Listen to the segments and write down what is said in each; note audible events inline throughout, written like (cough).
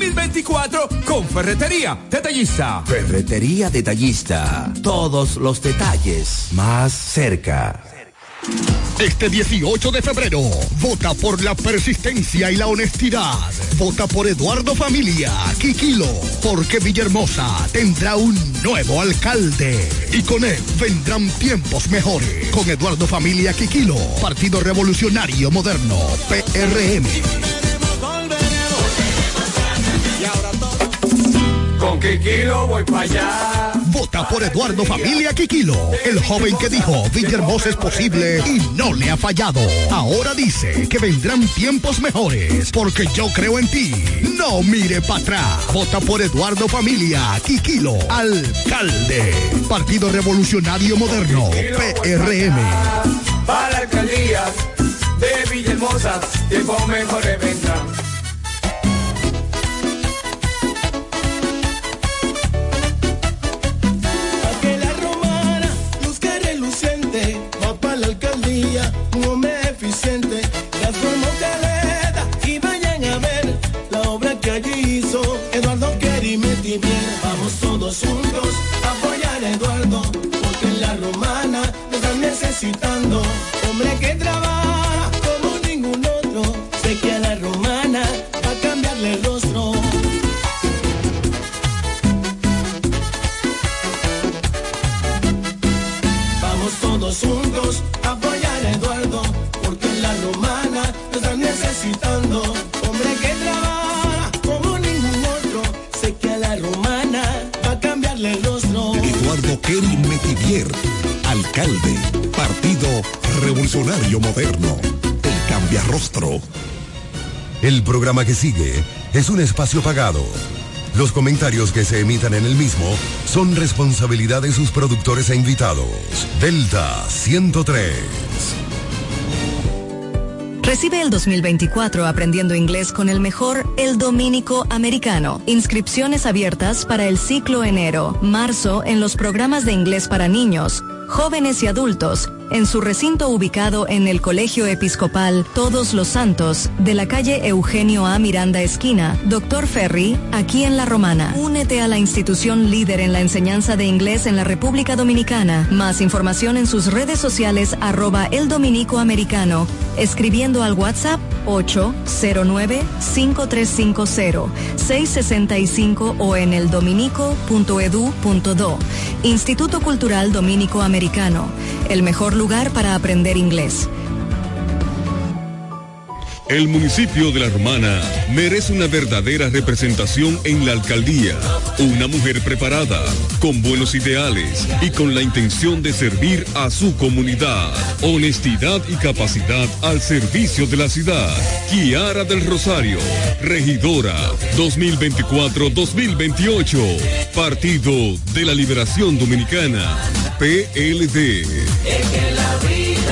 2024 con Ferretería Detallista. Ferretería Detallista. Todos los detalles más cerca. Este 18 de febrero, vota por la persistencia y la honestidad. Vota por Eduardo Familia, Quiquilo, porque Villahermosa tendrá un nuevo alcalde. Y con él vendrán tiempos mejores. Con Eduardo Familia, Quiquilo, Partido Revolucionario Moderno, PRM. Con Kikilo voy para allá. Vota por Eduardo Familia Quiquilo, el joven que dijo Villahermosa es posible y no le ha fallado. Ahora dice que vendrán tiempos mejores porque yo creo en ti. No mire para atrás. Vota por Eduardo Familia Quiquilo, alcalde. Partido Revolucionario Moderno, PRM. Para la alcaldía de Villahermosa, tiempos mejores vendrán. Kerry Metivier, alcalde, Partido Revolucionario Moderno, el cambiarrostro. El programa que sigue es un espacio pagado. Los comentarios que se emitan en el mismo son responsabilidad de sus productores e invitados. Delta 103. Recibe el 2024 aprendiendo inglés con el mejor El Dominico Americano. Inscripciones abiertas para el ciclo enero, marzo en los programas de inglés para niños, jóvenes y adultos en su recinto ubicado en el Colegio Episcopal Todos los Santos de la calle Eugenio A. Miranda Esquina, Doctor Ferry, aquí en La Romana. Únete a la institución líder en la enseñanza de inglés en la República Dominicana. Más información en sus redes sociales arroba el dominico americano, escribiendo al WhatsApp 809-5350-665 o en el dominico.edu.do. Instituto Cultural Dominico Americano, el mejor lugar para aprender inglés. El municipio de La Romana merece una verdadera representación en la alcaldía. Una mujer preparada, con buenos ideales y con la intención de servir a su comunidad. Honestidad y capacidad al servicio de la ciudad. Kiara del Rosario, regidora 2024-2028. Partido de la Liberación Dominicana. PLD.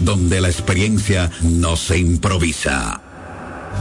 Donde la experiencia no se improvisa.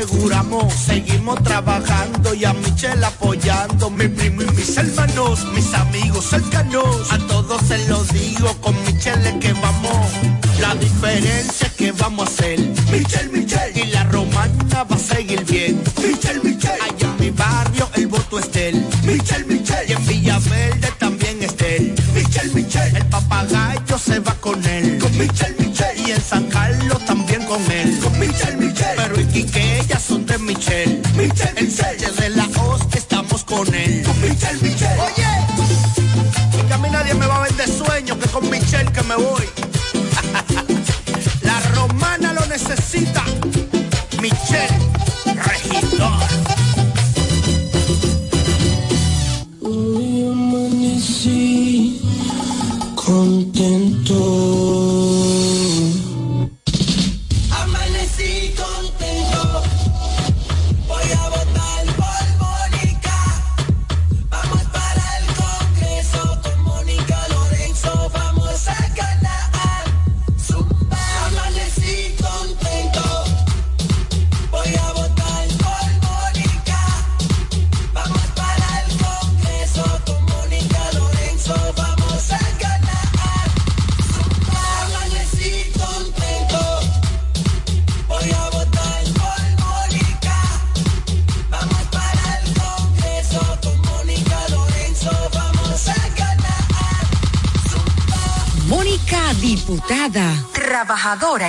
Aseguramos, seguimos trabajando y a Michelle apoyando, mi primo y mis hermanos, mis amigos cercanos, a todos se los digo, con Michelle que vamos, la diferencia que vamos a hacer, Michelle, Michelle, y la romana va a seguir bien, Michelle, Michelle, allá en mi barrio el voto es de él, Michelle, Michelle, y en Villaverde también es de él, Michelle, Michelle, el papagayo se va con él, con Michelle, Michelle, y en San Carlos Michelle, Michelle, el sello de la hoz estamos con él, con Michelle, Michelle, oye, que a mí nadie me va a vender sueño, que con Michelle que me voy. (laughs) La romana lo necesita. Michelle, regidor. Hoy amanecí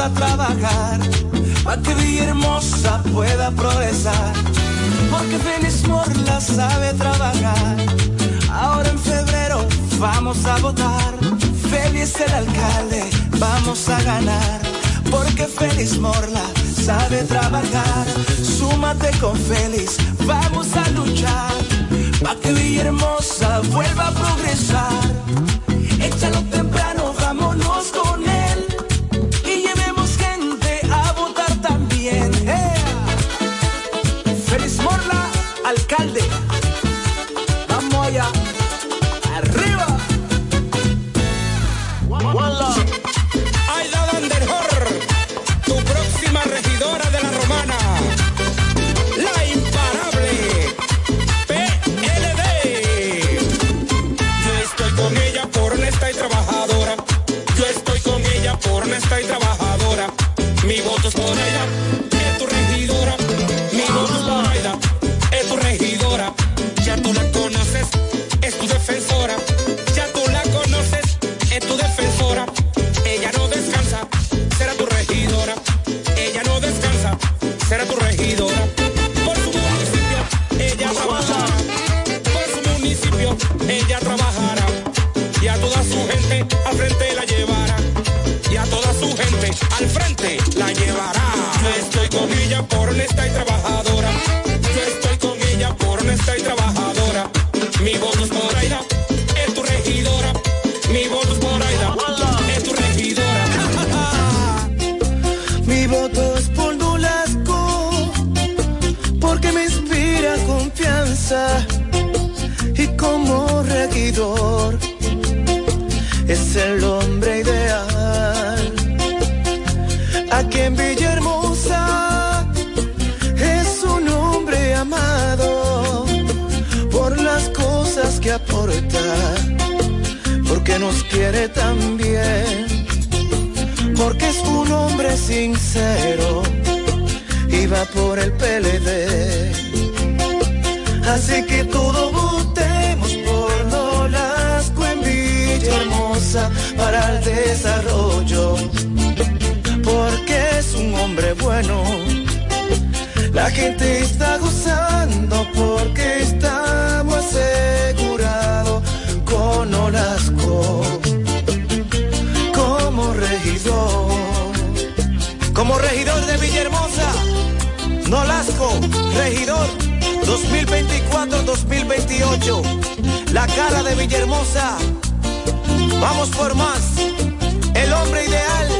A trabajar para que Villahermosa pueda progresar. Porque Félix Morla sabe trabajar. Ahora en febrero vamos a votar. Félix el alcalde, vamos a ganar. Porque Félix Morla sabe trabajar. Súmate con Félix, vamos a luchar. Pa' que Villahermosa vuelva a progresar. Échalo temprano, mi voto es por ella. Es el hombre ideal. Aquí en Villahermosa es un hombre amado por las cosas que aporta, porque nos quiere tan bien porque es un hombre sincero y va por el PLD. Así que todo Para el desarrollo, porque es un hombre bueno. La gente está gozando porque estamos asegurados con Nolasco como regidor. Como regidor de Villahermosa, Nolasco, regidor 2024-2028. La cara de Villahermosa. Vamos por más. El hombre ideal.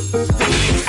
Música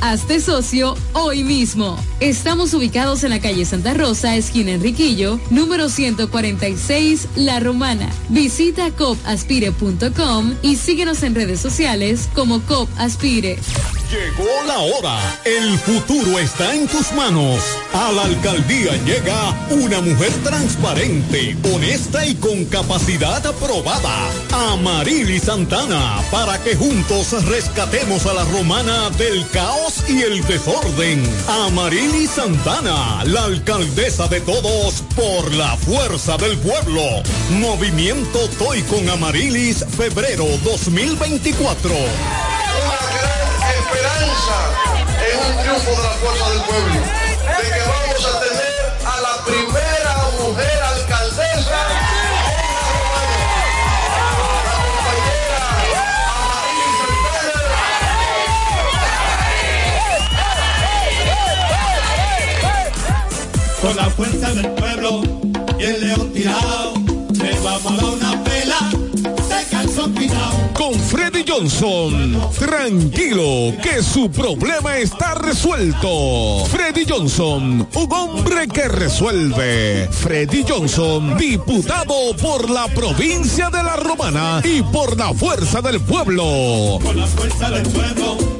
Hazte socio hoy mismo. Estamos ubicados en la calle Santa Rosa, esquina Enriquillo, número 146, La Romana. Visita copaspire.com y síguenos en redes sociales como COP Aspire. Llegó la hora. El futuro está en tus manos. A la alcaldía llega una mujer transparente, honesta y con capacidad aprobada. Amarili Santana, para que juntos rescatemos a la romana del caos y el desorden. Amarili Santana, la alcaldesa de todos por la fuerza del pueblo. Movimiento Toy con Amarilis, febrero 2024 esperanza en un triunfo de la fuerza del pueblo, de que vamos a tener a la primera mujer Con la fuerza del pueblo y el león tirado, le vamos a dar una pela de calzón quitado. Con Freddy Johnson, tranquilo que su problema está resuelto. Freddy Johnson, un hombre que resuelve. Freddy Johnson, diputado por la provincia de La Romana y por la fuerza del pueblo. Con la fuerza del pueblo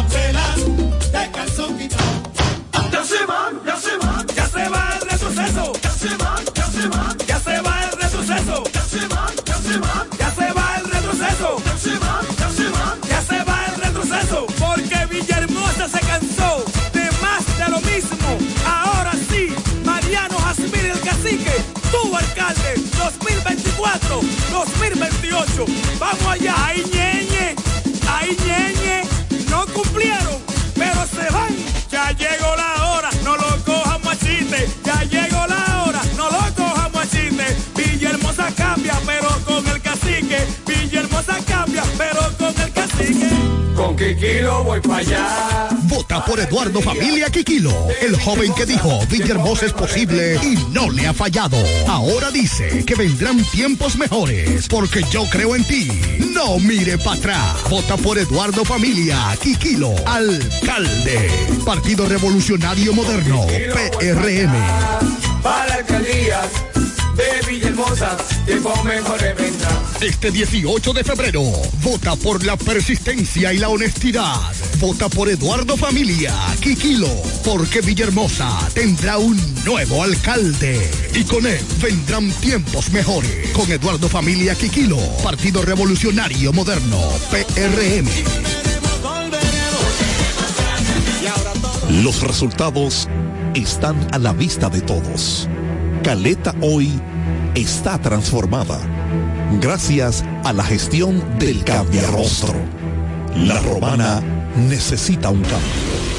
2028. Vamos allá, ahí ñeñe, ahí ñeñe, no cumplieron, pero se van. Ya llegó la hora, Kikilo voy para allá. Vota por Eduardo Familia Quiquilo, el joven que dijo Villahermosa es posible y no le ha fallado. Ahora dice que vendrán tiempos mejores porque yo creo en ti. No mire para atrás. Vota por Eduardo Familia Quiquilo, alcalde. Partido Revolucionario Moderno, PRM. Para alcaldías de Villahermosa, tiempo mejor vendrá. Este 18 de febrero, vota por la persistencia y la honestidad. Vota por Eduardo Familia, Quiquilo, porque Villahermosa tendrá un nuevo alcalde. Y con él vendrán tiempos mejores. Con Eduardo Familia, Quiquilo, Partido Revolucionario Moderno, PRM. Los resultados están a la vista de todos. Caleta hoy está transformada gracias a la gestión del Cambiarrostro. La romana necesita un cambio.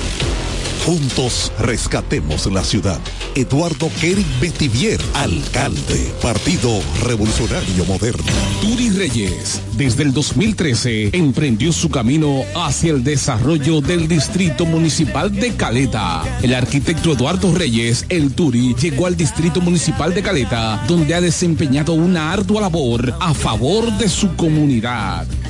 Juntos rescatemos la ciudad. Eduardo Kering Betivier, alcalde, Partido Revolucionario Moderno. Turi Reyes, desde el 2013, emprendió su camino hacia el desarrollo del Distrito Municipal de Caleta. El arquitecto Eduardo Reyes, el Turi, llegó al Distrito Municipal de Caleta, donde ha desempeñado una ardua labor a favor de su comunidad.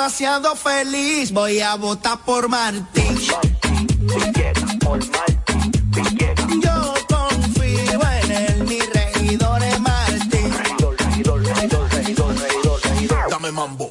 demasiado feliz, voy a votar por Martín. Yo confío en mi regidor es Martín. Dame mambo.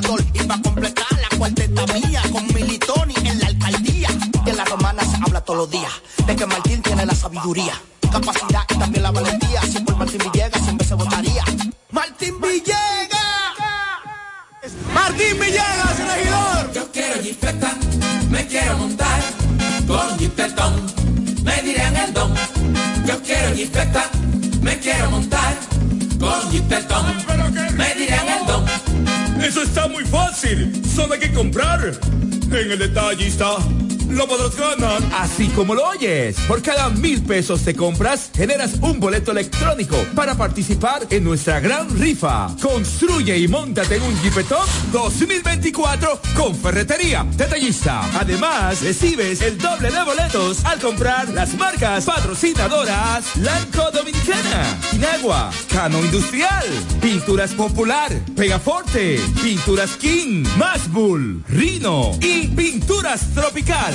Senador. Y para completar la cuarteta mía, con Militoni en la alcaldía. En la romana se habla todos los días de que Martín tiene la sabiduría, capacidad y también la valentía. Si por Martín Villegas siempre se votaría. Martín Villegas. Martín Villegas, regidor. Yo quiero jipeta, me quiero montar con jipetón, me dirán el don. Yo quiero jipeta, me quiero montar con jipetón, me dirán el don. Eso está muy fácil, solo hay que comprar. En el detallista lo podrás. Así como lo oyes, por cada mil pesos te compras, generas un boleto electrónico para participar en nuestra gran rifa. Construye y montate en un Jeepetop 2024 con Ferretería Detallista. Además, recibes el doble de boletos al comprar las marcas patrocinadoras Lanco Dominicana, Inagua, Cano Industrial, Pinturas Popular, Pegaforte, Pinturas King, Masbull, Rino y Pinturas Tropical.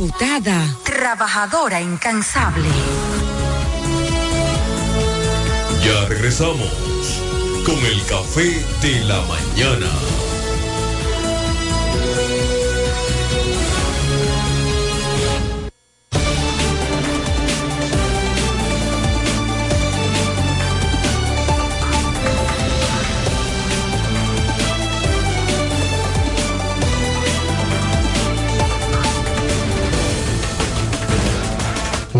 Diputada, trabajadora incansable. Ya regresamos con el café de la mañana.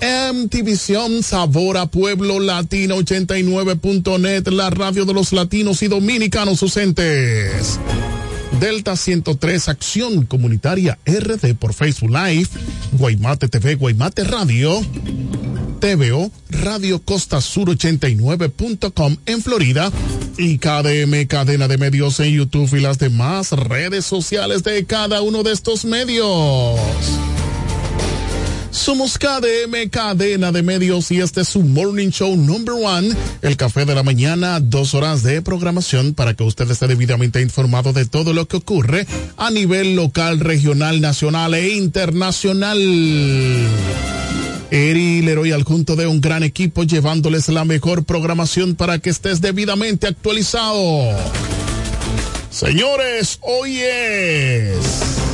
MTVision Sabor a Pueblo Latino 89.net, la radio de los latinos y dominicanos ausentes. Delta 103 Acción Comunitaria RD por Facebook Live, Guaymate TV, Guaymate Radio, TVO, Radio Costa Sur 89.com en Florida y KDM Cadena de Medios en YouTube y las demás redes sociales de cada uno de estos medios. Somos KDM, cadena de medios, y este es su morning show number one, el café de la mañana, dos horas de programación para que usted esté debidamente informado de todo lo que ocurre a nivel local, regional, nacional e internacional. Eri Leroy al junto de un gran equipo llevándoles la mejor programación para que estés debidamente actualizado. Señores, hoy es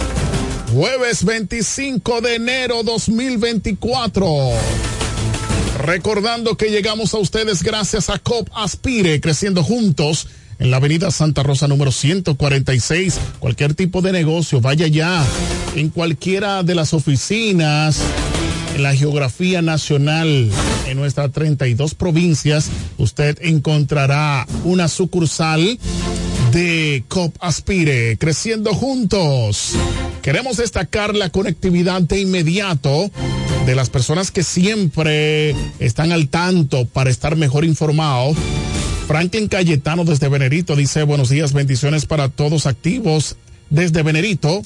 jueves 25 de enero 2024. Recordando que llegamos a ustedes gracias a COP Aspire, creciendo juntos en la avenida Santa Rosa número 146. Cualquier tipo de negocio, vaya ya en cualquiera de las oficinas, en la geografía nacional, en nuestras 32 provincias, usted encontrará una sucursal de COP Aspire, creciendo juntos. Queremos destacar la conectividad de inmediato de las personas que siempre están al tanto para estar mejor informados. Franklin Cayetano desde Venerito dice buenos días, bendiciones para todos activos desde Venerito.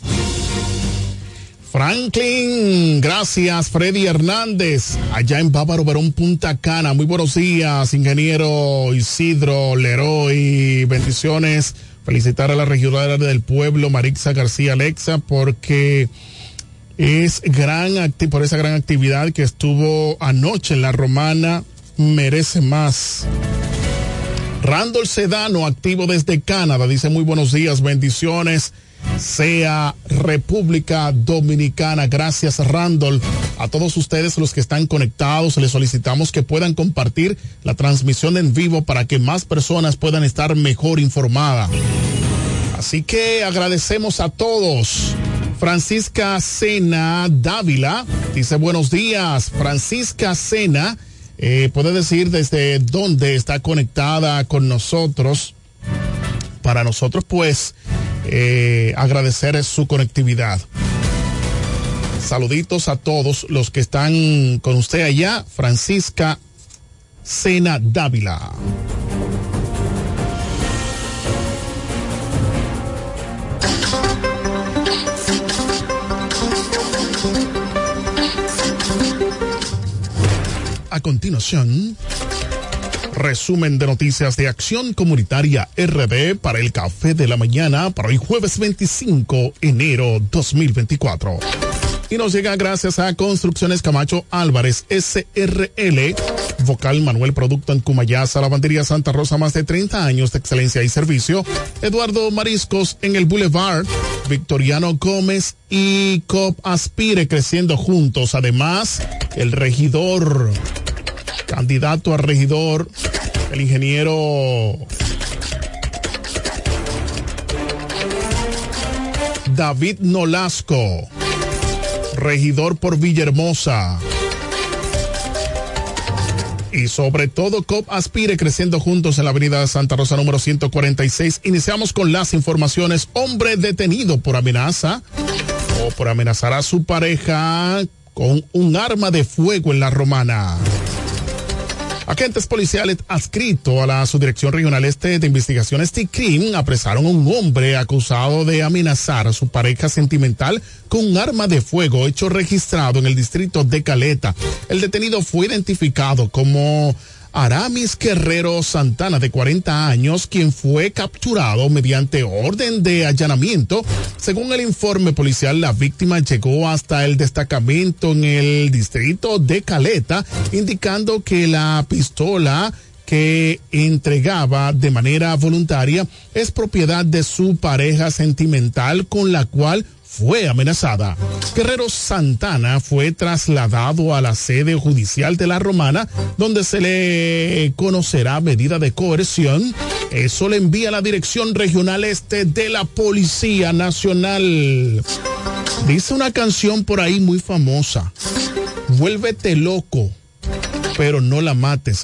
Franklin, gracias. Freddy Hernández, allá en Bávaro Verón, Punta Cana. Muy buenos días, ingeniero Isidro Leroy. Bendiciones. Felicitar a la regidora del pueblo, Marixa García Alexa, porque es gran por esa gran actividad que estuvo anoche en la Romana. Merece más. Randall Sedano, activo desde Canadá, dice muy buenos días, bendiciones sea República Dominicana. Gracias, Randall. A todos ustedes los que están conectados, les solicitamos que puedan compartir la transmisión en vivo para que más personas puedan estar mejor informadas. Así que agradecemos a todos. Francisca Sena Dávila dice buenos días. Francisca Sena eh, puede decir desde dónde está conectada con nosotros. Para nosotros, pues, eh, agradecer su conectividad. Saluditos a todos los que están con usted allá, Francisca Sena Dávila. A continuación, resumen de noticias de Acción Comunitaria RD para el Café de la Mañana para hoy jueves 25 enero 2024. Y nos llega gracias a Construcciones Camacho Álvarez SRL, Vocal Manuel Producto en Cumayasa, Lavandería Santa Rosa, más de 30 años de excelencia y servicio. Eduardo Mariscos en el Boulevard, Victoriano Gómez y COP Aspire creciendo juntos. Además, el regidor candidato a regidor, el ingeniero David Nolasco, regidor por Villahermosa. Y sobre todo, COP aspire creciendo juntos en la avenida Santa Rosa número 146. Iniciamos con las informaciones. Hombre detenido por amenaza o por amenazar a su pareja con un arma de fuego en la romana. Agentes policiales adscritos a la Subdirección Regional Este de Investigaciones TICRIM apresaron a un hombre acusado de amenazar a su pareja sentimental con un arma de fuego hecho registrado en el distrito de Caleta. El detenido fue identificado como Aramis Guerrero Santana, de 40 años, quien fue capturado mediante orden de allanamiento. Según el informe policial, la víctima llegó hasta el destacamento en el distrito de Caleta, indicando que la pistola que entregaba de manera voluntaria es propiedad de su pareja sentimental con la cual fue amenazada. Guerrero Santana fue trasladado a la sede judicial de la Romana, donde se le conocerá medida de coerción. Eso le envía la Dirección Regional Este de la Policía Nacional. Dice una canción por ahí muy famosa. Vuélvete loco, pero no la mates.